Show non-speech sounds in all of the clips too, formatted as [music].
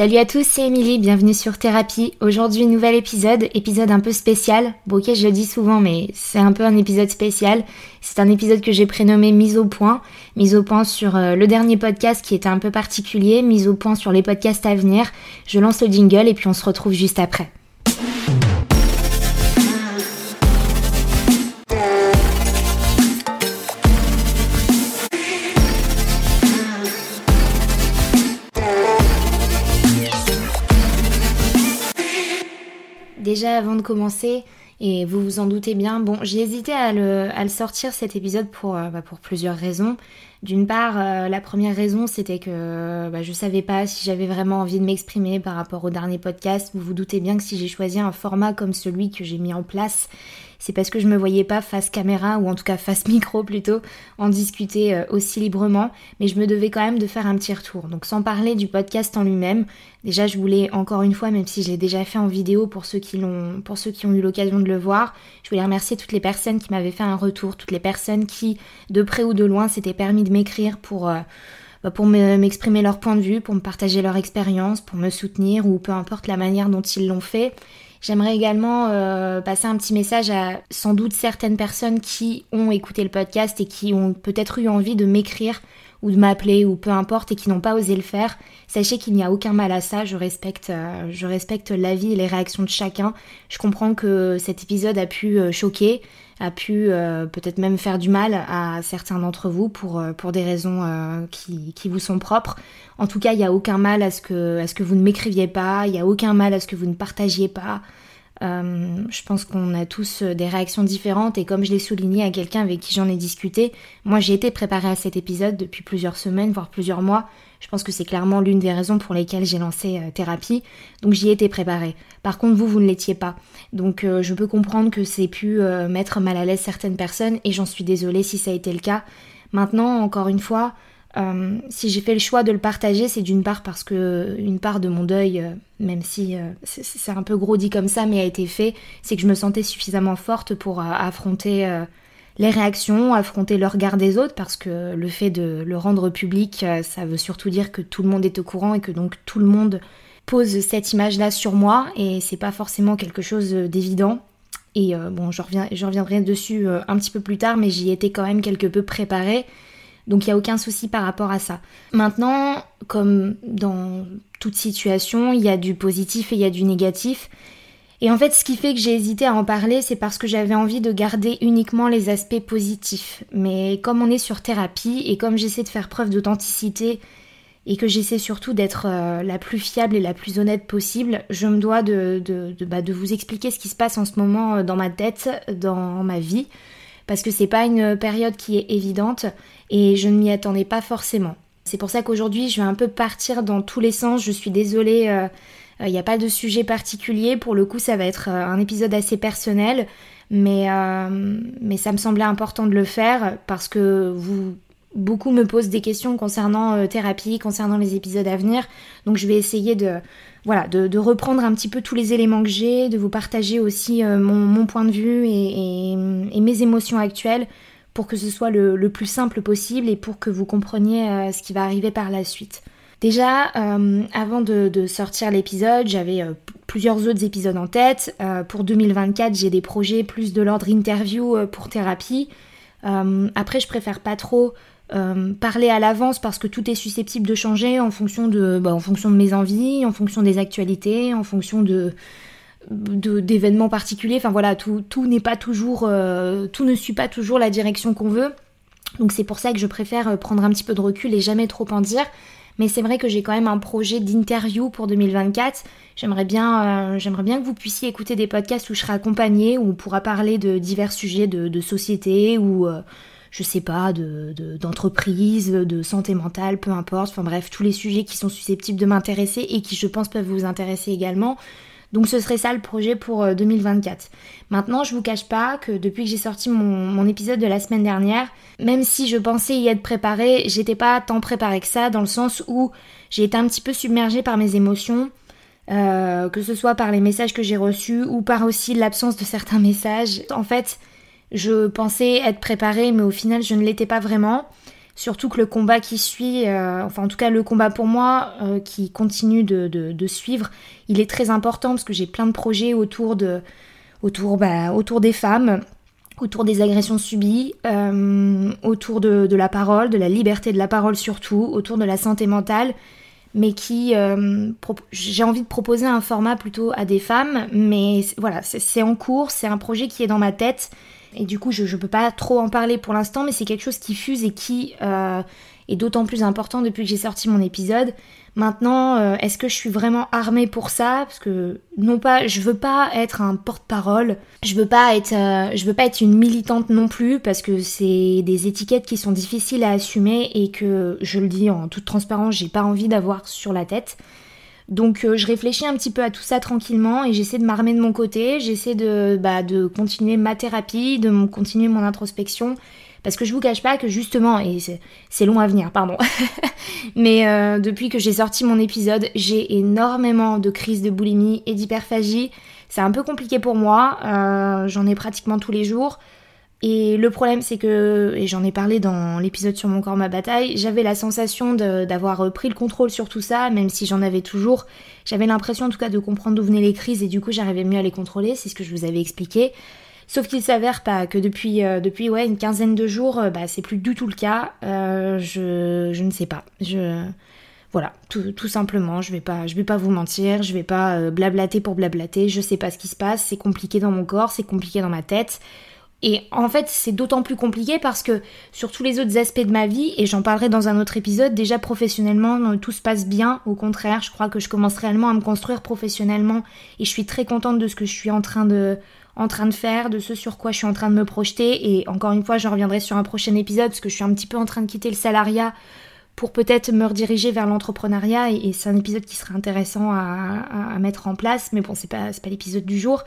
Salut à tous, c'est Émilie, bienvenue sur Thérapie. Aujourd'hui, nouvel épisode, épisode un peu spécial. Bon, ok, je le dis souvent, mais c'est un peu un épisode spécial. C'est un épisode que j'ai prénommé Mise au point. Mise au point sur euh, le dernier podcast qui était un peu particulier, mise au point sur les podcasts à venir. Je lance le jingle et puis on se retrouve juste après. Avant de commencer, et vous vous en doutez bien, bon, j'ai hésité à le, sortir cet épisode pour, euh, bah, pour plusieurs raisons. D'une part, euh, la première raison, c'était que bah, je savais pas si j'avais vraiment envie de m'exprimer par rapport au dernier podcast. Vous vous doutez bien que si j'ai choisi un format comme celui que j'ai mis en place, c'est parce que je me voyais pas face caméra ou en tout cas face micro plutôt en discuter euh, aussi librement, mais je me devais quand même de faire un petit retour. Donc sans parler du podcast en lui-même, déjà je voulais encore une fois, même si je l'ai déjà fait en vidéo pour ceux qui l'ont, pour ceux qui ont eu l'occasion de le voir, je voulais remercier toutes les personnes qui m'avaient fait un retour, toutes les personnes qui de près ou de loin s'étaient permis de m'écrire pour euh, bah, pour m'exprimer leur point de vue, pour me partager leur expérience, pour me soutenir ou peu importe la manière dont ils l'ont fait. J'aimerais également euh, passer un petit message à sans doute certaines personnes qui ont écouté le podcast et qui ont peut-être eu envie de m'écrire ou de m'appeler ou peu importe et qui n'ont pas osé le faire. Sachez qu'il n'y a aucun mal à ça, je respecte, euh, je respecte l'avis et les réactions de chacun. Je comprends que cet épisode a pu euh, choquer, a pu peut-être même faire du mal à certains d'entre vous pour, pour des raisons qui, qui vous sont propres. En tout cas, il n'y a aucun mal à ce, que, à ce que vous ne m'écriviez pas, il n'y a aucun mal à ce que vous ne partagiez pas. Euh, je pense qu'on a tous euh, des réactions différentes et comme je l'ai souligné à quelqu'un avec qui j'en ai discuté, moi j'ai été préparée à cet épisode depuis plusieurs semaines, voire plusieurs mois. Je pense que c'est clairement l'une des raisons pour lesquelles j'ai lancé euh, thérapie. Donc j'y étais préparée. Par contre, vous, vous ne l'étiez pas. Donc je peux comprendre que c'est pu mettre mal à l'aise certaines personnes et j'en suis désolée si ça a été le cas. Maintenant, encore une fois, euh, si j'ai fait le choix de le partager, c'est d'une part parce que une part de mon deuil, euh, même si euh, c'est un peu gros dit comme ça, mais a été fait, c'est que je me sentais suffisamment forte pour affronter les réactions, affronter le regard des autres, parce que le fait de le rendre public, ça veut surtout dire que tout le monde est au courant et que donc tout le monde pose cette image-là sur moi, et c'est pas forcément quelque chose d'évident. Et bon, je, reviens, je reviendrai dessus un petit peu plus tard, mais j'y étais quand même quelque peu préparée. Donc il n'y a aucun souci par rapport à ça. Maintenant, comme dans toute situation, il y a du positif et il y a du négatif. Et en fait, ce qui fait que j'ai hésité à en parler, c'est parce que j'avais envie de garder uniquement les aspects positifs. Mais comme on est sur thérapie et comme j'essaie de faire preuve d'authenticité et que j'essaie surtout d'être euh, la plus fiable et la plus honnête possible, je me dois de, de, bah, de vous expliquer ce qui se passe en ce moment euh, dans ma tête, dans ma vie parce que c'est pas une période qui est évidente et je ne m'y attendais pas forcément. C'est pour ça qu'aujourd'hui je vais un peu partir dans tous les sens, je suis désolée, il euh, n'y euh, a pas de sujet particulier, pour le coup ça va être euh, un épisode assez personnel, mais, ça me semblait important de le faire parce que beaucoup me posent des questions concernant thérapie, concernant les épisodes à venir, donc je vais essayer de voilà, de, reprendre un petit peu tous les éléments que j'ai, de vous partager aussi euh, mon, point de vue et, mes émotions actuelles pour que ce soit le, plus simple possible et pour que vous compreniez euh, ce qui va arriver par la suite. Déjà, euh, avant de, sortir l'épisode, j'avais plusieurs autres épisodes en tête. pour 2024, j'ai des projets plus de l'ordre interview pour thérapie. après, je préfère pas trop euh, parler à l'avance parce que tout est susceptible de changer en fonction de, bah, en fonction de mes envies, en fonction des actualités, en fonction de d'événements particuliers. Enfin voilà, tout, n'est pas toujours, euh, tout ne suit pas toujours la direction qu'on veut. Donc c'est pour ça que je préfère euh, prendre un petit peu de recul et jamais trop en dire. Mais c'est vrai que j'ai quand même un projet d'interview pour 2024. J'aimerais bien, bien que vous puissiez écouter des podcasts où je serai accompagnée, où on pourra parler de divers sujets de société ou je sais pas, d'entreprise, de, de, santé mentale, peu importe, enfin bref, tous les sujets qui sont susceptibles de m'intéresser et qui je pense peuvent vous intéresser également. Donc ce serait ça le projet pour 2024. Euh, Maintenant, je vous cache pas que depuis que j'ai sorti mon, épisode de la semaine dernière, même si je pensais y être préparée, j'étais pas tant préparée que ça, dans le sens où j'ai été un petit peu submergée par mes émotions. Euh, que ce soit par les messages que j'ai reçus ou par aussi l'absence de certains messages. En fait, je pensais être préparée, mais au final, je ne l'étais pas vraiment. Surtout que le combat qui suit, euh, enfin en tout cas le combat pour moi, euh, qui continue de, suivre, il est très important parce que j'ai plein de projets autour, de, autour, bah, autour des femmes, autour des agressions subies, euh, autour de, de, la parole, de la liberté de la parole surtout, autour de la santé mentale, mais qui j'ai envie de proposer un format plutôt à des femmes, mais voilà, c'est en cours, c'est un projet qui est dans ma tête et du coup, je ne peux pas trop en parler pour l'instant, mais c'est quelque chose qui fuse et qui euh, est d'autant plus important depuis que j'ai sorti mon épisode. Maintenant, euh, est-ce que je suis vraiment armée pour ça? Parce que non pas, je veux pas être un porte-parole, je veux pas être, euh, je veux pas être une militante non plus, parce que c'est des étiquettes qui sont difficiles à assumer et que je le dis en toute transparence, j'ai pas envie d'avoir sur la tête. Donc euh, je réfléchis un petit peu à tout ça tranquillement et j'essaie de m'armer de mon côté, j'essaie de, bah, continuer ma thérapie, de continuer mon introspection. Parce que je vous cache pas que justement, et c'est long à venir, pardon, [laughs] mais euh, depuis que j'ai sorti mon épisode, j'ai énormément de crises de boulimie et d'hyperphagie. C'est un peu compliqué pour moi, euh, j'en ai pratiquement tous les jours. Et le problème, c'est que, et j'en ai parlé dans l'épisode sur mon corps, ma bataille, j'avais la sensation d'avoir pris le contrôle sur tout ça, même si j'en avais toujours. J'avais l'impression en tout cas de comprendre d'où venaient les crises et du coup j'arrivais mieux à les contrôler, c'est ce que je vous avais expliqué. Sauf qu'il s'avère pas que depuis, euh, depuis ouais, une quinzaine de jours, euh, bah, c'est plus du tout le cas. Euh, je, je ne sais pas. Je, voilà, tout, tout, simplement, je vais pas, je vais pas vous mentir, je vais pas blablater pour blablater, je sais pas ce qui se passe, c'est compliqué dans mon corps, c'est compliqué dans ma tête. Et en fait, c'est d'autant plus compliqué parce que sur tous les autres aspects de ma vie, et j'en parlerai dans un autre épisode, déjà professionnellement, tout se passe bien. Au contraire, je crois que je commence réellement à me construire professionnellement et je suis très contente de ce que je suis en train de, faire, de ce sur quoi je suis en train de me projeter. Et encore une fois, je reviendrai sur un prochain épisode parce que je suis un petit peu en train de quitter le salariat pour peut-être me rediriger vers l'entrepreneuriat. Et, c'est un épisode qui serait intéressant à, à, mettre en place. Mais bon, c'est pas, pas l'épisode du jour.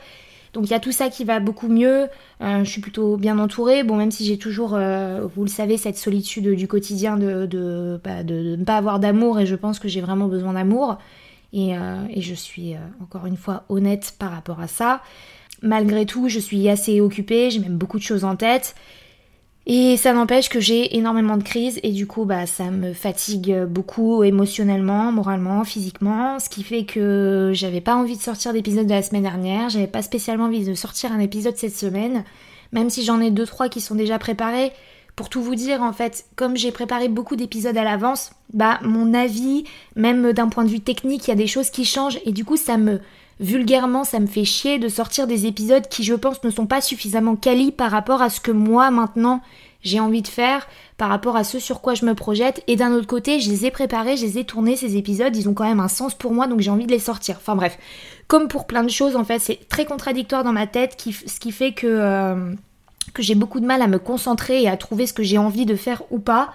Donc il y a tout ça qui va beaucoup mieux. Euh, je suis plutôt bien entourée. Bon, même si j'ai toujours, euh, vous le savez, cette solitude du quotidien de, bah, de, de, ne pas avoir d'amour et je pense que j'ai vraiment besoin d'amour. Et, euh, et, je suis encore une fois honnête par rapport à ça. Malgré tout, je suis assez occupée, j'ai même beaucoup de choses en tête. Et ça n'empêche que j'ai énormément de crises et du coup bah ça me fatigue beaucoup émotionnellement, moralement, physiquement, ce qui fait que j'avais pas envie de sortir d'épisode de la semaine dernière, j'avais pas spécialement envie de sortir un épisode cette semaine, même si j'en ai deux trois qui sont déjà préparés. Pour tout vous dire en fait, comme j'ai préparé beaucoup d'épisodes à l'avance, bah mon avis, même d'un point de vue technique, il y a des choses qui changent et du coup ça me vulgairement, ça me fait chier de sortir des épisodes qui, je pense, ne sont pas suffisamment quali par rapport à ce que moi, maintenant, j'ai envie de faire, par rapport à ce sur quoi je me projette. Et d'un autre côté, je les ai préparés, je les ai tournés, ces épisodes, ils ont quand même un sens pour moi, donc j'ai envie de les sortir. Enfin bref, comme pour plein de choses, en fait, c'est très contradictoire dans ma tête, ce qui fait que, euh, que j'ai beaucoup de mal à me concentrer et à trouver ce que j'ai envie de faire ou pas.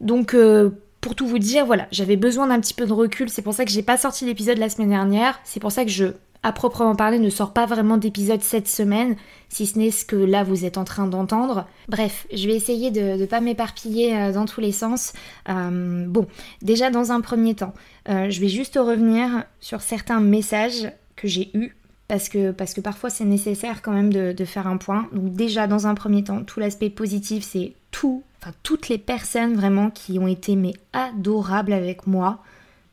Donc... Euh, pour tout vous dire, voilà, j'avais besoin d'un petit peu de recul, c'est pour ça que j'ai pas sorti l'épisode la semaine dernière, c'est pour ça que je, à proprement parler, ne sors pas vraiment d'épisode cette semaine, si ce n'est ce que là vous êtes en train d'entendre. Bref, je vais essayer de ne pas m'éparpiller euh, dans tous les sens. Euh, bon, déjà dans un premier temps, euh, je vais juste revenir sur certains messages que j'ai eus. Parce que, parce que parfois c'est nécessaire quand même de, de faire un point. Donc déjà dans un premier temps, tout l'aspect positif c'est tout enfin toutes les personnes vraiment qui ont été mais adorables avec moi,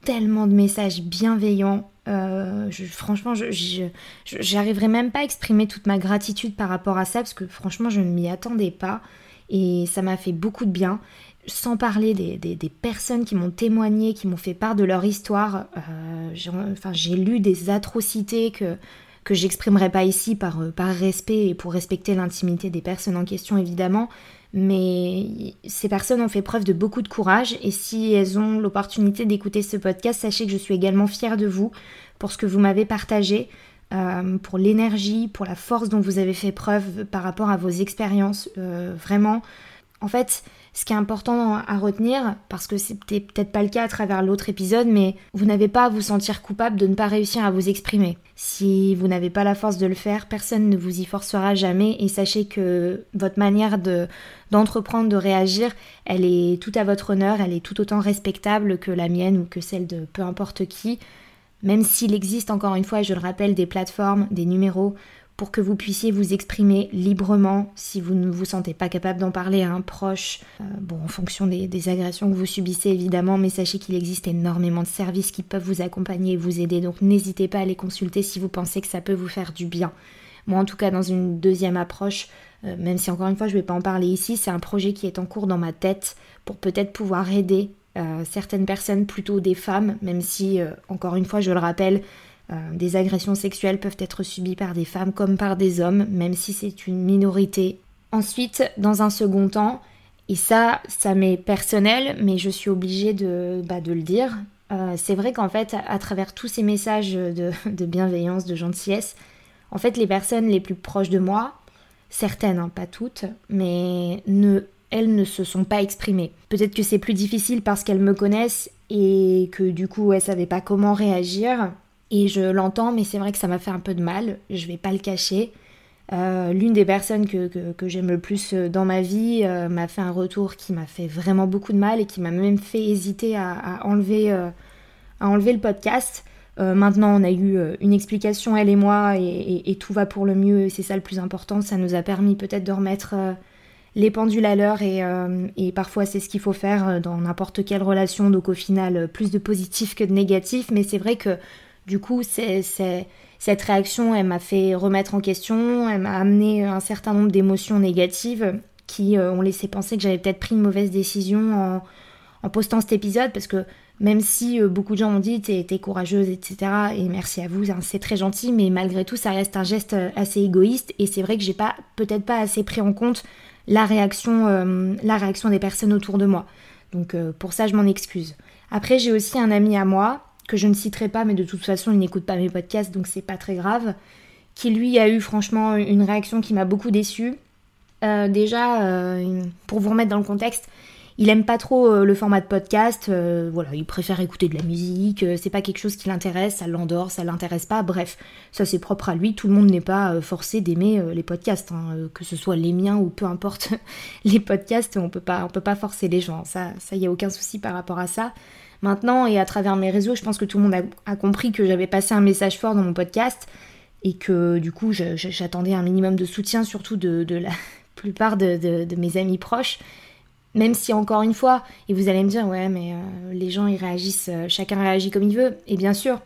tellement de messages bienveillants. Euh, franchement, je, j'arriverai même pas à exprimer toute ma gratitude par rapport à ça parce que franchement, je ne m'y attendais pas et ça m'a fait beaucoup de bien. Sans parler des, des, personnes qui m'ont témoigné, qui m'ont fait part de leur histoire. Euh, enfin, j'ai lu des atrocités que que j'exprimerai pas ici par, par respect et pour respecter l'intimité des personnes en question évidemment, mais ces personnes ont fait preuve de beaucoup de courage et si elles ont l'opportunité d'écouter ce podcast, sachez que je suis également fière de vous pour ce que vous m'avez partagé, euh, pour l'énergie, pour la force dont vous avez fait preuve par rapport à vos expériences. Euh, vraiment, en fait, ce qui est important à retenir, parce que c'était peut-être pas le cas à travers l'autre épisode, mais vous n'avez pas à vous sentir coupable de ne pas réussir à vous exprimer. Si vous n'avez pas la force de le faire, personne ne vous y forcera jamais et sachez que votre manière de d'entreprendre, de réagir, elle est tout à votre honneur, elle est tout autant respectable que la mienne ou que celle de peu importe qui. Même s'il existe encore une fois, je le rappelle, des plateformes, des numéros pour que vous puissiez vous exprimer librement si vous ne vous sentez pas capable d'en parler à un proche. Euh, bon, en fonction des, agressions que vous subissez évidemment, mais sachez qu'il existe énormément de services qui peuvent vous accompagner et vous aider, donc n'hésitez pas à les consulter si vous pensez que ça peut vous faire du bien. Moi en tout cas dans une deuxième approche, euh, même si encore une fois je ne vais pas en parler ici, c'est un projet qui est en cours dans ma tête pour peut-être pouvoir aider euh, certaines personnes, plutôt des femmes, même si encore une fois je le rappelle, des agressions sexuelles peuvent être subies par des femmes comme par des hommes, même si c'est une minorité. Ensuite, dans un second temps, et ça, ça m'est personnel, mais je suis obligée de, bah, de le dire, euh, c'est vrai qu'en fait, à, travers tous ces messages de, [laughs] bienveillance, de gentillesse, en fait, les personnes les plus proches de moi, certaines, hein, pas toutes, mais ne, elles ne se sont pas exprimées. Peut-être que c'est plus difficile parce qu'elles me connaissent et que du coup, elles savaient pas comment réagir. Et je l'entends, mais c'est vrai que ça m'a fait un peu de mal, je vais pas le cacher. Euh, l'une des personnes que, j'aime le plus euh, dans ma vie euh, m'a fait un retour qui m'a fait vraiment beaucoup de mal et qui m'a même fait hésiter à, enlever, à enlever le podcast. maintenant, on a eu une explication, elle et moi, et, tout va pour le mieux, c'est ça le plus important. Ça nous a permis peut-être de remettre les pendules à l'heure, et, parfois c'est ce qu'il faut faire dans n'importe quelle relation, donc au final, plus de positif que de négatif, mais c'est vrai que du coup, cette réaction, elle m'a fait remettre en question, elle m'a amené un certain nombre d'émotions négatives qui euh, ont laissé penser que j'avais peut-être pris une mauvaise décision en, postant cet épisode, parce que même si euh, beaucoup de gens ont dit t'es, courageuse, etc., et merci à vous, hein, c'est très gentil, mais malgré tout, ça reste un geste euh, assez égoïste, et c'est vrai que j'ai pas, peut-être pas assez pris en compte la réaction, la réaction des personnes autour de moi. Donc pour ça, je m'en excuse. Après, j'ai aussi un ami à moi que je ne citerai pas, mais de toute façon, il n'écoute pas mes podcasts, donc c'est pas très grave, qui lui a eu franchement une réaction qui m'a beaucoup déçue. Euh, déjà, euh, pour vous remettre dans le contexte, il aime pas trop euh, le format de podcast, voilà, il préfère écouter de la musique, c'est pas quelque chose qui l'intéresse, ça l'endort, ça l'intéresse pas, bref, ça c'est propre à lui, tout le monde n'est pas forcé d'aimer les podcasts, hein, que ce soit les miens ou peu importe [laughs] les podcasts, on peut pas, on peut pas forcer les gens, ça, ça y a aucun souci par rapport à ça. Maintenant, et à travers mes réseaux, je pense que tout le monde a, compris que j'avais passé un message fort dans mon podcast et que du coup, j'attendais un minimum de soutien, surtout de, la [laughs] plupart de, mes amis proches. Même si, encore une fois, et vous allez me dire, ouais, mais euh, les gens, ils réagissent, euh, chacun réagit comme il veut, et bien sûr.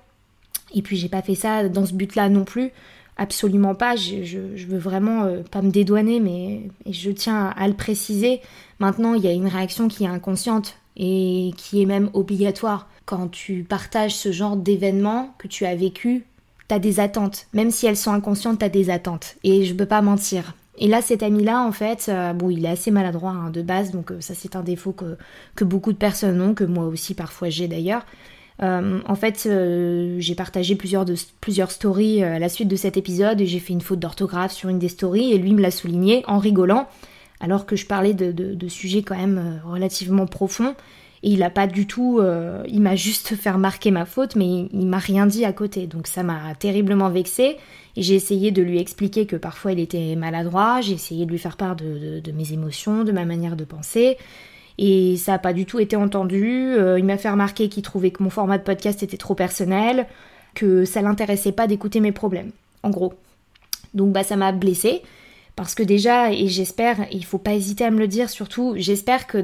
Et puis, j'ai pas fait ça dans ce but-là non plus. Absolument pas. Je, veux vraiment euh, pas me dédouaner, mais je tiens à le préciser. Maintenant, il y a une réaction qui est inconsciente et qui est même obligatoire. Quand tu partages ce genre d'événement que tu as vécu, t'as des attentes. Même si elles sont inconscientes, t'as des attentes. Et je peux pas mentir. Et là, cet ami-là, en fait, euh, bon, il est assez maladroit hein, de base, donc euh, ça c'est un défaut que, que, beaucoup de personnes ont, que moi aussi parfois j'ai d'ailleurs. Euh, en fait, j'ai partagé plusieurs, de, plusieurs stories à la suite de cet épisode et j'ai fait une faute d'orthographe sur une des stories et lui me l'a souligné en rigolant alors que je parlais de, sujets quand même euh, relativement profonds. Et il a pas du tout, euh, il m'a juste fait remarquer ma faute, mais il, m'a rien dit à côté. Donc ça m'a terriblement vexée. Et j'ai essayé de lui expliquer que parfois il était maladroit. J'ai essayé de lui faire part de, mes émotions, de ma manière de penser. Et ça n'a pas du tout été entendu. Euh, il m'a fait remarquer qu'il trouvait que mon format de podcast était trop personnel, que ça l'intéressait pas d'écouter mes problèmes. En gros. Donc bah ça m'a blessée. Parce que déjà, et j'espère, il faut pas hésiter à me le dire surtout, j'espère que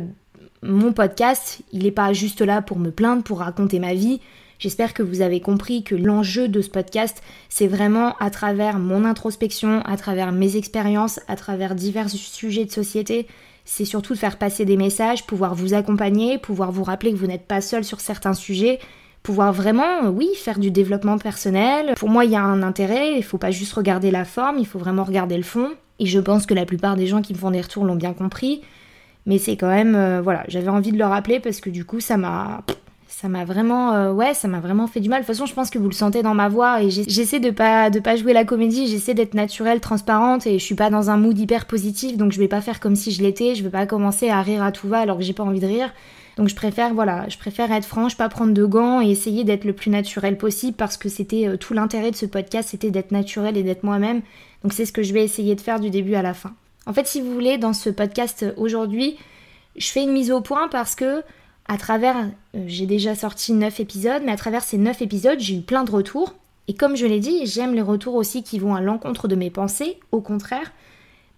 mon podcast, il n'est pas juste là pour me plaindre, pour raconter ma vie. J'espère que vous avez compris que l'enjeu de ce podcast, c'est vraiment à travers mon introspection, à travers mes expériences, à travers divers sujets de société, c'est surtout de faire passer des messages, pouvoir vous accompagner, pouvoir vous rappeler que vous n'êtes pas seul sur certains sujets, pouvoir vraiment, oui, faire du développement personnel. Pour moi, il y a un intérêt, il faut pas juste regarder la forme, il faut vraiment regarder le fond. Et je pense que la plupart des gens qui me font des retours l'ont bien compris. Mais c'est quand même, euh, voilà, j'avais envie de le rappeler parce que du coup, ça m'a, ça m'a vraiment, euh, ouais, ça m'a vraiment fait du mal. De toute façon, je pense que vous le sentez dans ma voix et j'essaie de pas, de pas jouer la comédie. J'essaie d'être naturelle, transparente et je suis pas dans un mood hyper positif, donc je vais pas faire comme si je l'étais. Je vais pas commencer à rire à tout va alors que j'ai pas envie de rire. Donc je préfère, voilà, je préfère être franche, pas prendre de gants et essayer d'être le plus naturel possible parce que c'était euh, tout l'intérêt de ce podcast, c'était d'être naturel et d'être moi-même. Donc c'est ce que je vais essayer de faire du début à la fin. En fait, si vous voulez, dans ce podcast aujourd'hui, je fais une mise au point parce que à travers, euh, j'ai déjà sorti 9 épisodes, mais à travers ces 9 épisodes, j'ai eu plein de retours. Et comme je l'ai dit, j'aime les retours aussi qui vont à l'encontre de mes pensées, au contraire.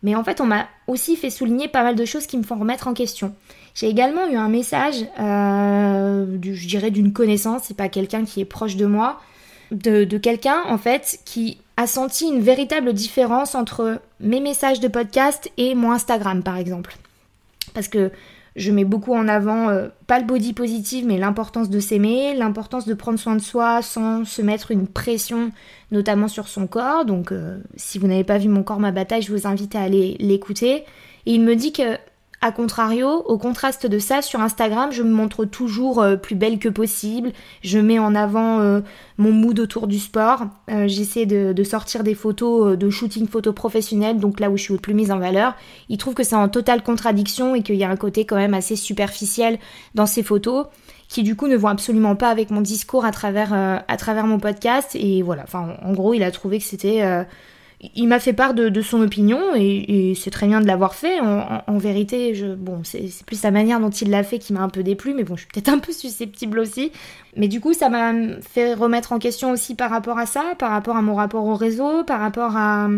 Mais en fait, on m'a aussi fait souligner pas mal de choses qui me font remettre en question. J'ai également eu un message, euh, je dirais d'une connaissance, c'est pas quelqu'un qui est proche de moi, de, quelqu'un en fait qui a senti une véritable différence entre mes messages de podcast et mon Instagram par exemple. Parce que je mets beaucoup en avant, euh, pas le body positive, mais l'importance de s'aimer, l'importance de prendre soin de soi sans se mettre une pression, notamment sur son corps. Donc, euh, si vous n'avez pas vu mon corps, ma bataille, je vous invite à aller l'écouter. Et il me dit que a contrario, au contraste de ça, sur Instagram, je me montre toujours euh, plus belle que possible. Je mets en avant euh, mon mood autour du sport. Euh, j'essaie de, sortir des photos de shooting photo professionnel, donc là où je suis le plus mise en valeur. Il trouve que c'est en totale contradiction et qu'il y a un côté quand même assez superficiel dans ces photos qui du coup ne vont absolument pas avec mon discours à travers, mon podcast. Et voilà, en gros il a trouvé que c'était il m'a fait part de, son opinion et, c'est très bien de l'avoir fait. En, vérité, je, bon, c'est plus sa manière dont il l'a fait qui m'a un peu déplu, mais bon, je suis peut-être un peu susceptible aussi. Mais du coup, ça m'a fait remettre en question aussi par rapport à ça, par rapport à mon rapport au réseau, par rapport à,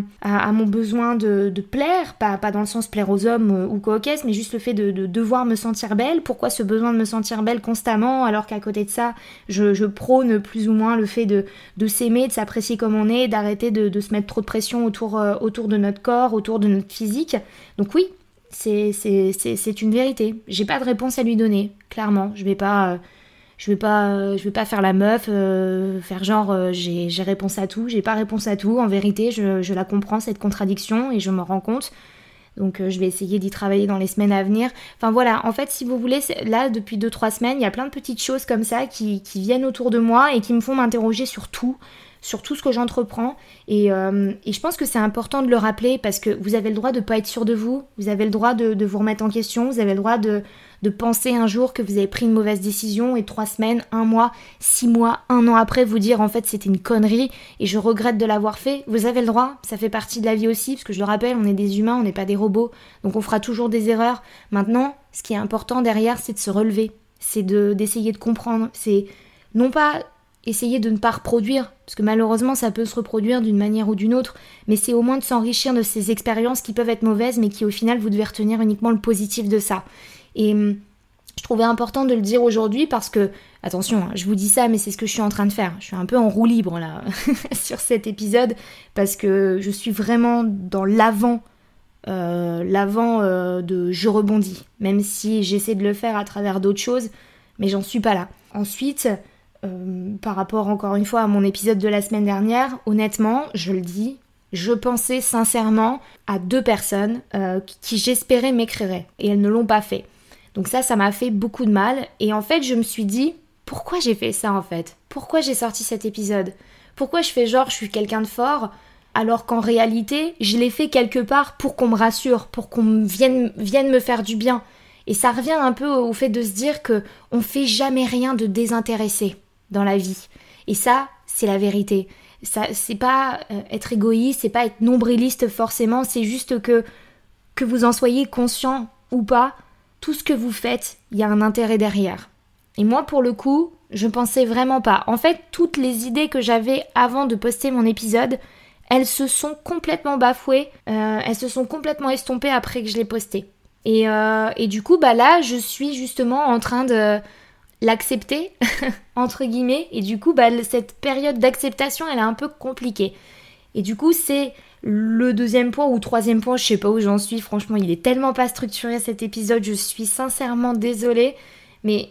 mon besoin de, plaire, pas, dans le sens plaire aux hommes ou quoi mais juste le fait de, devoir me sentir belle. Pourquoi ce besoin de me sentir belle constamment, alors qu'à côté de ça, je, prône plus ou moins le fait de, s'aimer, de s'apprécier comme on est, d'arrêter de, se mettre trop de pression autour, euh, autour de notre corps, autour de notre physique. Donc oui, c'est une vérité. J'ai pas de réponse à lui donner, clairement. Je vais pas... Euh, je vais pas je vais pas faire la meuf euh, faire genre euh, j'ai, réponse à tout j'ai pas réponse à tout en vérité je, la comprends cette contradiction et je me rends compte donc euh, je vais essayer d'y travailler dans les semaines à venir enfin voilà en fait si vous voulez là depuis 2-3 semaines il y a plein de petites choses comme ça qui, qui viennent autour de moi et qui me font m'interroger sur tout sur tout ce que j'entreprends. Et, et, je pense que c'est important de le rappeler parce que vous avez le droit de ne pas être sûr de vous, vous avez le droit de, de, vous remettre en question, vous avez le droit de, de penser un jour que vous avez pris une mauvaise décision et trois semaines, un mois, six mois, un an après vous dire en fait c'était une connerie et je regrette de l'avoir fait. Vous avez le droit, ça fait partie de la vie aussi, parce que je le rappelle, on est des humains, on n'est pas des robots, donc on fera toujours des erreurs. Maintenant, ce qui est important derrière, c'est de se relever, c'est d'essayer de comprendre, c'est non pas essayer de ne pas reproduire, parce que malheureusement ça peut se reproduire d'une manière ou d'une autre, mais c'est au moins de s'enrichir de ces expériences qui peuvent être mauvaises, mais qui au final vous devez retenir uniquement le positif de ça. Et hum, je trouvais important de le dire aujourd'hui parce que, attention, hein, je vous dis ça, mais c'est ce que je suis en train de faire. Je suis un peu en roue libre là [laughs] sur cet épisode parce que je suis vraiment dans l'avant, euh, l'avant euh, de je rebondis, même si j'essaie de le faire à travers d'autres choses, mais j'en suis pas là. Ensuite, euh, par rapport encore une fois à mon épisode de la semaine dernière, honnêtement, je le dis, je pensais sincèrement à deux personnes qui j'espérais m'écriraient et elles ne l'ont pas fait. Donc ça, ça m'a fait beaucoup de mal. Et en fait, je me suis dit, pourquoi j'ai fait ça en fait? Pourquoi j'ai sorti cet épisode? Pourquoi je fais genre je suis quelqu'un de fort alors qu'en réalité, je l'ai fait quelque part pour qu'on me rassure, pour qu'on vienne, vienne me faire du bien? Et ça revient un peu au fait de se dire que on fait jamais rien de désintéressé dans la vie. Et ça, c'est la vérité. Ça, c'est pas euh, être égoïste, c'est pas être nombriliste forcément, c'est juste que que vous en soyez conscient ou pas, tout ce que vous faites, il y a un intérêt derrière. Et moi, pour le coup, je pensais vraiment pas. En fait, toutes les idées que j'avais avant de poster mon épisode, elles se sont complètement bafouées, euh, elles se sont complètement estompées après que je l'ai posté. Et, euh, et, du coup, bah là, je suis justement en train de l'accepter, [laughs] entre guillemets, et du coup, bah, cette période d'acceptation, elle est un peu compliquée. Et du coup, c'est le deuxième point ou troisième point, je sais pas où j'en suis, franchement, il est tellement pas structuré cet épisode, je suis sincèrement désolée, mais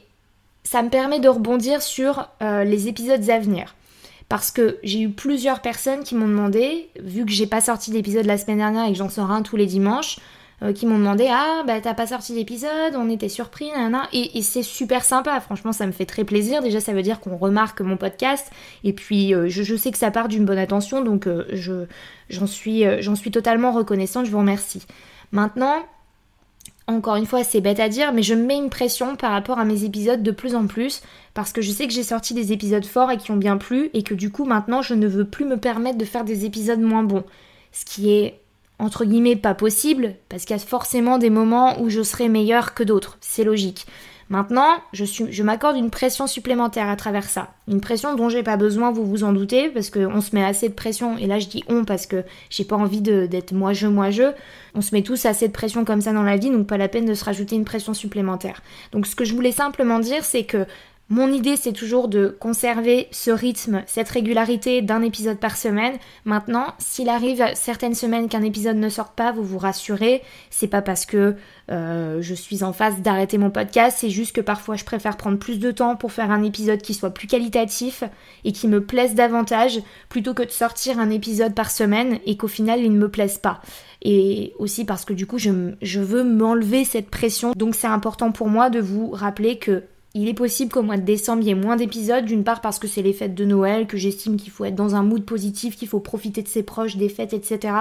ça me permet de rebondir sur euh, les épisodes à venir. Parce que j'ai eu plusieurs personnes qui m'ont demandé, vu que j'ai pas sorti d'épisode la semaine dernière et que j'en sors un tous les dimanches, euh, qui m'ont demandé Ah, bah t'as pas sorti d'épisode, on était surpris, nanana. Et, c'est super sympa, franchement, ça me fait très plaisir. Déjà, ça veut dire qu'on remarque mon podcast. Et puis, euh, je, sais que ça part d'une bonne attention, donc euh, je, j'en, suis, j'en suis totalement reconnaissante, je vous remercie. Maintenant, encore une fois, c'est bête à dire, mais je mets une pression par rapport à mes épisodes de plus en plus, parce que je sais que j'ai sorti des épisodes forts et qui ont bien plu, et que du coup, maintenant, je ne veux plus me permettre de faire des épisodes moins bons. Ce qui est entre guillemets pas possible, parce qu'il y a forcément des moments où je serai meilleure que d'autres, c'est logique. Maintenant, je, je m'accorde une pression supplémentaire à travers ça. Une pression dont j'ai pas besoin, vous vous en doutez, parce qu'on se met assez de pression, et là je dis on parce que j'ai pas envie d'être moi-je, moi-je. On se met tous assez de pression comme ça dans la vie, donc pas la peine de se rajouter une pression supplémentaire. Donc ce que je voulais simplement dire, c'est que mon idée, c'est toujours de conserver ce rythme, cette régularité d'un épisode par semaine. Maintenant, s'il arrive certaines semaines qu'un épisode ne sorte pas, vous vous rassurez. C'est pas parce que euh, je suis en phase d'arrêter mon podcast, c'est juste que parfois je préfère prendre plus de temps pour faire un épisode qui soit plus qualitatif et qui me plaise davantage plutôt que de sortir un épisode par semaine et qu'au final il ne me plaise pas. Et aussi parce que du coup je, je veux m'enlever cette pression. Donc c'est important pour moi de vous rappeler que il est possible qu'au mois de décembre, il y ait moins d'épisodes, d'une part parce que c'est les fêtes de Noël, que j'estime qu'il faut être dans un mood positif, qu'il faut profiter de ses proches, des fêtes, etc.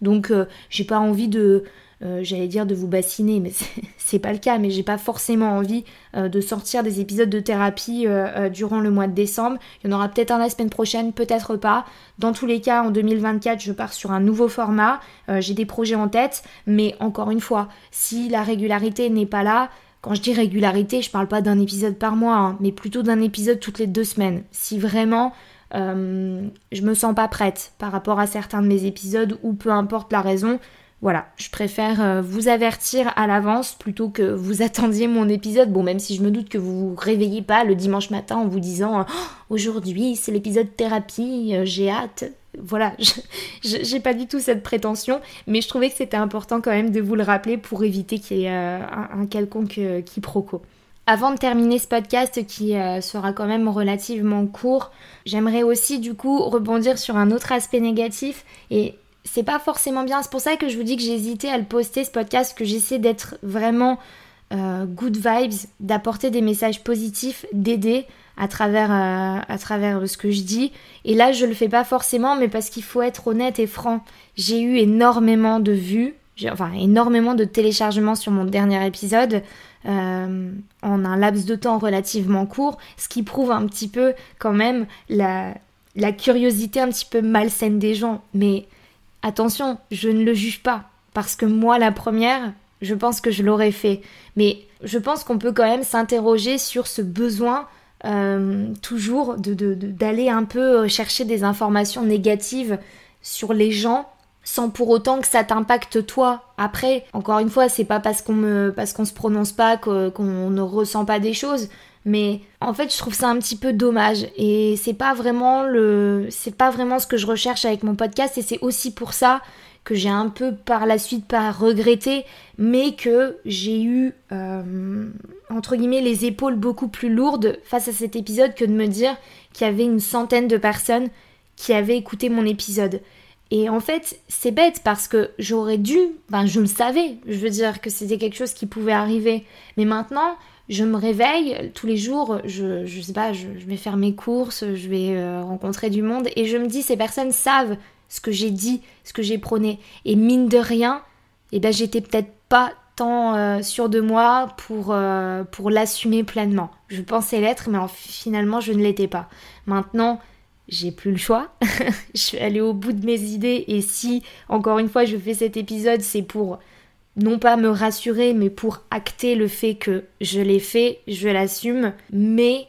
Donc euh, j'ai pas envie de, euh, j'allais dire de vous bassiner, mais [laughs] c'est pas le cas, mais j'ai pas forcément envie euh, de sortir des épisodes de thérapie durant le mois de décembre. Il y en aura peut-être un la semaine prochaine, peut-être pas. Dans tous les cas, en 2024, je pars sur un nouveau format. j'ai des projets en tête, mais encore une fois, si la régularité n'est pas là, quand je dis régularité, je parle pas d'un épisode par mois, hein, mais plutôt d'un épisode toutes les deux semaines. Si vraiment euh, je me sens pas prête par rapport à certains de mes épisodes ou peu importe la raison, voilà, je préfère euh, vous avertir à l'avance plutôt que vous [laughs] attendiez mon épisode. Bon, même si je me doute que vous vous réveillez pas le dimanche matin en vous disant oh, aujourd'hui c'est l'épisode thérapie, euh, j'ai hâte voilà, [laughs] j'ai pas du tout cette prétention, mais je trouvais que c'était important quand même de vous le rappeler pour éviter qu'il y ait euh, un, quelconque euh, quiproquo. Avant de terminer ce podcast qui sera quand même relativement court, j'aimerais aussi du coup rebondir sur un autre aspect négatif et c'est pas forcément bien, c'est pour ça que je vous dis que j'ai hésité à le poster ce podcast, que j'essaie d'être vraiment good vibes, d'apporter des messages positifs, d'aider à travers, euh, à travers ce que je dis. Et là, je le fais pas forcément, mais parce qu'il faut être honnête et franc. J'ai eu énormément de vues, enfin énormément de téléchargements sur mon dernier épisode. Euh, en un laps de temps relativement court, ce qui prouve un petit peu quand même la, la curiosité un petit peu malsaine des gens. Mais attention, je ne le juge pas, parce que moi, la première, je pense que je l'aurais fait. Mais je pense qu'on peut quand même s'interroger sur ce besoin euh, toujours d'aller un peu euh, chercher des informations négatives sur les gens sans pour autant que ça t'impacte toi. Après, encore une fois, c'est pas parce qu'on me parce qu'on se prononce pas qu'on ne ressent pas des choses, mais en fait, je trouve ça un petit peu dommage et c'est pas vraiment le c'est pas vraiment ce que je recherche avec mon podcast et c'est aussi pour ça que j'ai un peu par la suite pas regretté, mais que j'ai eu, euh, entre guillemets, les épaules beaucoup plus lourdes face à cet épisode que de me dire qu'il y avait une centaine de personnes qui avaient écouté mon épisode. Et en fait, c'est bête parce que j'aurais dû, ben je le savais, je veux dire que c'était quelque chose qui pouvait arriver. Mais maintenant, je me réveille tous les jours, je, sais pas, je, vais faire mes courses, je vais euh, rencontrer du monde et je me dis ces personnes savent ce que j'ai dit, ce que j'ai prôné. Et mine de rien, eh ben, j'étais peut-être pas tant euh, sûre de moi pour, euh, pour l'assumer pleinement. Je pensais l'être, mais finalement, je ne l'étais pas. Maintenant, j'ai plus le choix. [laughs] je suis allée au bout de mes idées et si, encore une fois, je fais cet épisode, c'est pour non pas me rassurer, mais pour acter le fait que je l'ai fait, je l'assume, mais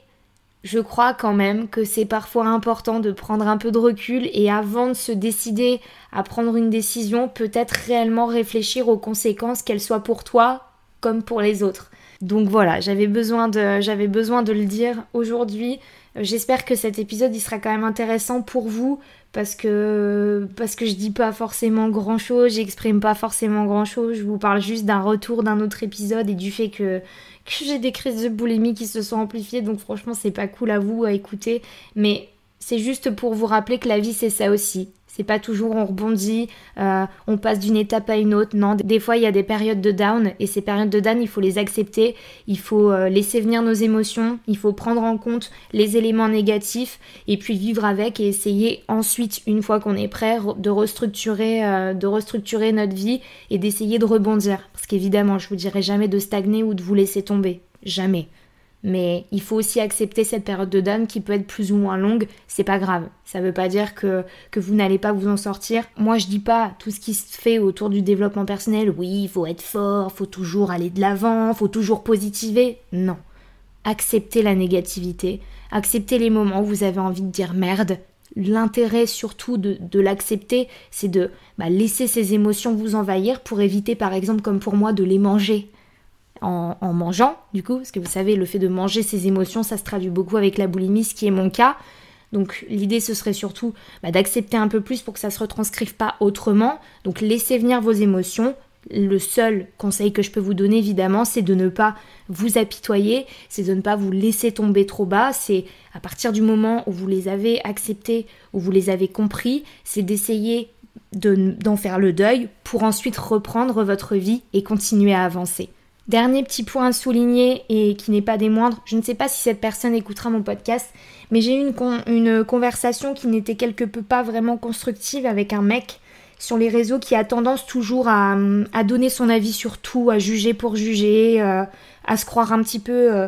je crois quand même que c'est parfois important de prendre un peu de recul et avant de se décider à prendre une décision, peut-être réellement réfléchir aux conséquences, qu'elles soient pour toi comme pour les autres. Donc voilà, j'avais besoin de, le dire aujourd'hui. J'espère que cet épisode il sera quand même intéressant pour vous parce que je dis pas forcément grand chose, j'exprime pas forcément grand chose, je vous parle juste d'un retour d'un autre épisode et du fait que que j'ai des crises de boulimie qui se sont amplifiées, donc franchement c'est pas cool à vous à écouter, mais c'est juste pour vous rappeler que la vie c'est ça aussi. C'est pas toujours on rebondit, euh, on passe d'une étape à une autre. Non, des fois il y a des périodes de down et ces périodes de down il faut les accepter, il faut euh, laisser venir nos émotions, il faut prendre en compte les éléments négatifs et puis vivre avec et essayer ensuite une fois qu'on est prêt de restructurer, euh, de restructurer notre vie et d'essayer de rebondir. Parce qu'évidemment je vous dirai jamais de stagner ou de vous laisser tomber, jamais. Mais il faut aussi accepter cette période de deuil qui peut être plus ou moins longue, c'est pas grave. Ça veut pas dire que, que vous n'allez pas vous en sortir. Moi je dis pas tout ce qui se fait autour du développement personnel, oui, il faut être fort, faut toujours aller de l'avant, faut toujours positiver. Non. Acceptez la négativité, acceptez les moments où vous avez envie de dire merde, l'intérêt surtout de, l'accepter, c'est de bah, laisser ces émotions vous envahir pour éviter par exemple comme pour moi de les manger en, mangeant du coup, parce que vous savez le fait de manger ces émotions ça se traduit beaucoup avec la boulimie, ce qui est mon cas. Donc l'idée ce serait surtout bah, d'accepter un peu plus pour que ça se retranscrive pas autrement. Donc laissez venir vos émotions, le seul conseil que je peux vous donner évidemment, c'est de ne pas vous apitoyer, c'est de ne pas vous laisser tomber trop bas, c'est à partir du moment où vous les avez acceptés, où vous les avez compris, c'est d'essayer d'en faire le deuil pour ensuite reprendre votre vie et continuer à avancer. Dernier petit point à souligner et qui n'est pas des moindres, je ne sais pas si cette personne écoutera mon podcast, mais j'ai eu une, conversation qui n'était quelque peu pas vraiment constructive avec un mec sur les réseaux qui a tendance toujours à, donner son avis sur tout, à juger pour juger, euh, à se croire un petit peu euh,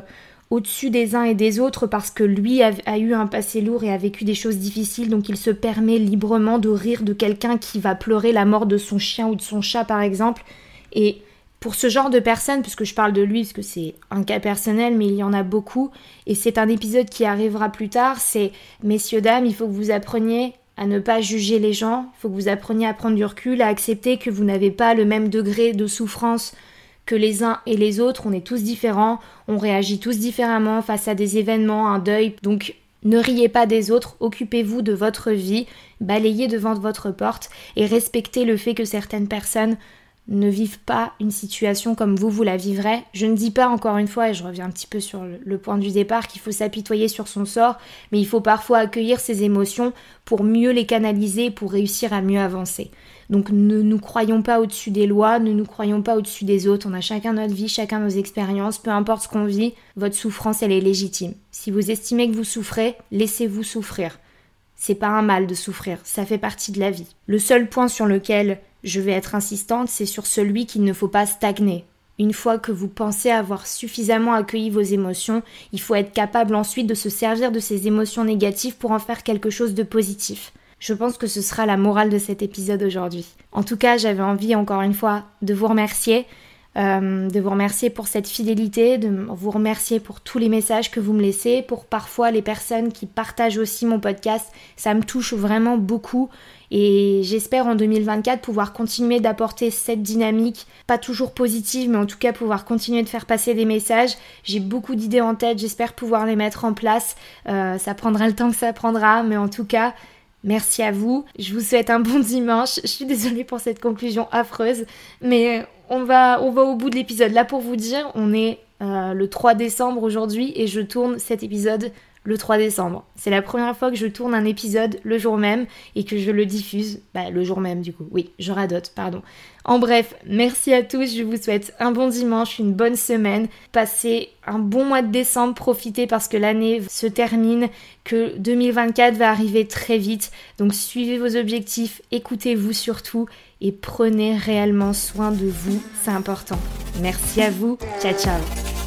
au-dessus des uns et des autres parce que lui a, eu un passé lourd et a vécu des choses difficiles, donc il se permet librement de rire de quelqu'un qui va pleurer la mort de son chien ou de son chat par exemple. Et pour ce genre de personnes, puisque je parle de lui, parce que c'est un cas personnel, mais il y en a beaucoup, et c'est un épisode qui arrivera plus tard, c'est messieurs, dames, il faut que vous appreniez à ne pas juger les gens, il faut que vous appreniez à prendre du recul, à accepter que vous n'avez pas le même degré de souffrance que les uns et les autres, on est tous différents, on réagit tous différemment face à des événements, un deuil, donc ne riez pas des autres, occupez-vous de votre vie, balayez devant votre porte et respectez le fait que certaines personnes ne vivent pas une situation comme vous, vous la vivrez. Je ne dis pas encore une fois, et je reviens un petit peu sur le point du départ, qu'il faut s'apitoyer sur son sort, mais il faut parfois accueillir ses émotions pour mieux les canaliser, pour réussir à mieux avancer. Donc ne nous croyons pas au-dessus des lois, ne nous croyons pas au-dessus des autres, on a chacun notre vie, chacun nos expériences, peu importe ce qu'on vit, votre souffrance elle est légitime. Si vous estimez que vous souffrez, laissez-vous souffrir. C'est pas un mal de souffrir, ça fait partie de la vie. Le seul point sur lequel je vais être insistante, c'est sur celui qu'il ne faut pas stagner. Une fois que vous pensez avoir suffisamment accueilli vos émotions, il faut être capable ensuite de se servir de ces émotions négatives pour en faire quelque chose de positif. Je pense que ce sera la morale de cet épisode aujourd'hui. En tout cas, j'avais envie encore une fois de vous remercier. Euh, de vous remercier pour cette fidélité, de vous remercier pour tous les messages que vous me laissez, pour parfois les personnes qui partagent aussi mon podcast. Ça me touche vraiment beaucoup et j'espère en 2024 pouvoir continuer d'apporter cette dynamique, pas toujours positive, mais en tout cas pouvoir continuer de faire passer des messages. J'ai beaucoup d'idées en tête, j'espère pouvoir les mettre en place. Euh, ça prendra le temps que ça prendra, mais en tout cas, Merci à vous. Je vous souhaite un bon dimanche. Je suis désolée pour cette conclusion affreuse, mais on va, au bout de l'épisode. Là, pour vous dire, on est euh, le 3 décembre aujourd'hui et je tourne cet épisode le 3 décembre. C'est la première fois que je tourne un épisode le jour même et que je le diffuse bah, le jour même du coup. Oui, je radote, pardon. En bref, merci à tous, je vous souhaite un bon dimanche, une bonne semaine, passez un bon mois de décembre, profitez parce que l'année se termine, que 2024 va arriver très vite. Donc suivez vos objectifs, écoutez-vous surtout et prenez réellement soin de vous, c'est important. Merci à vous, ciao ciao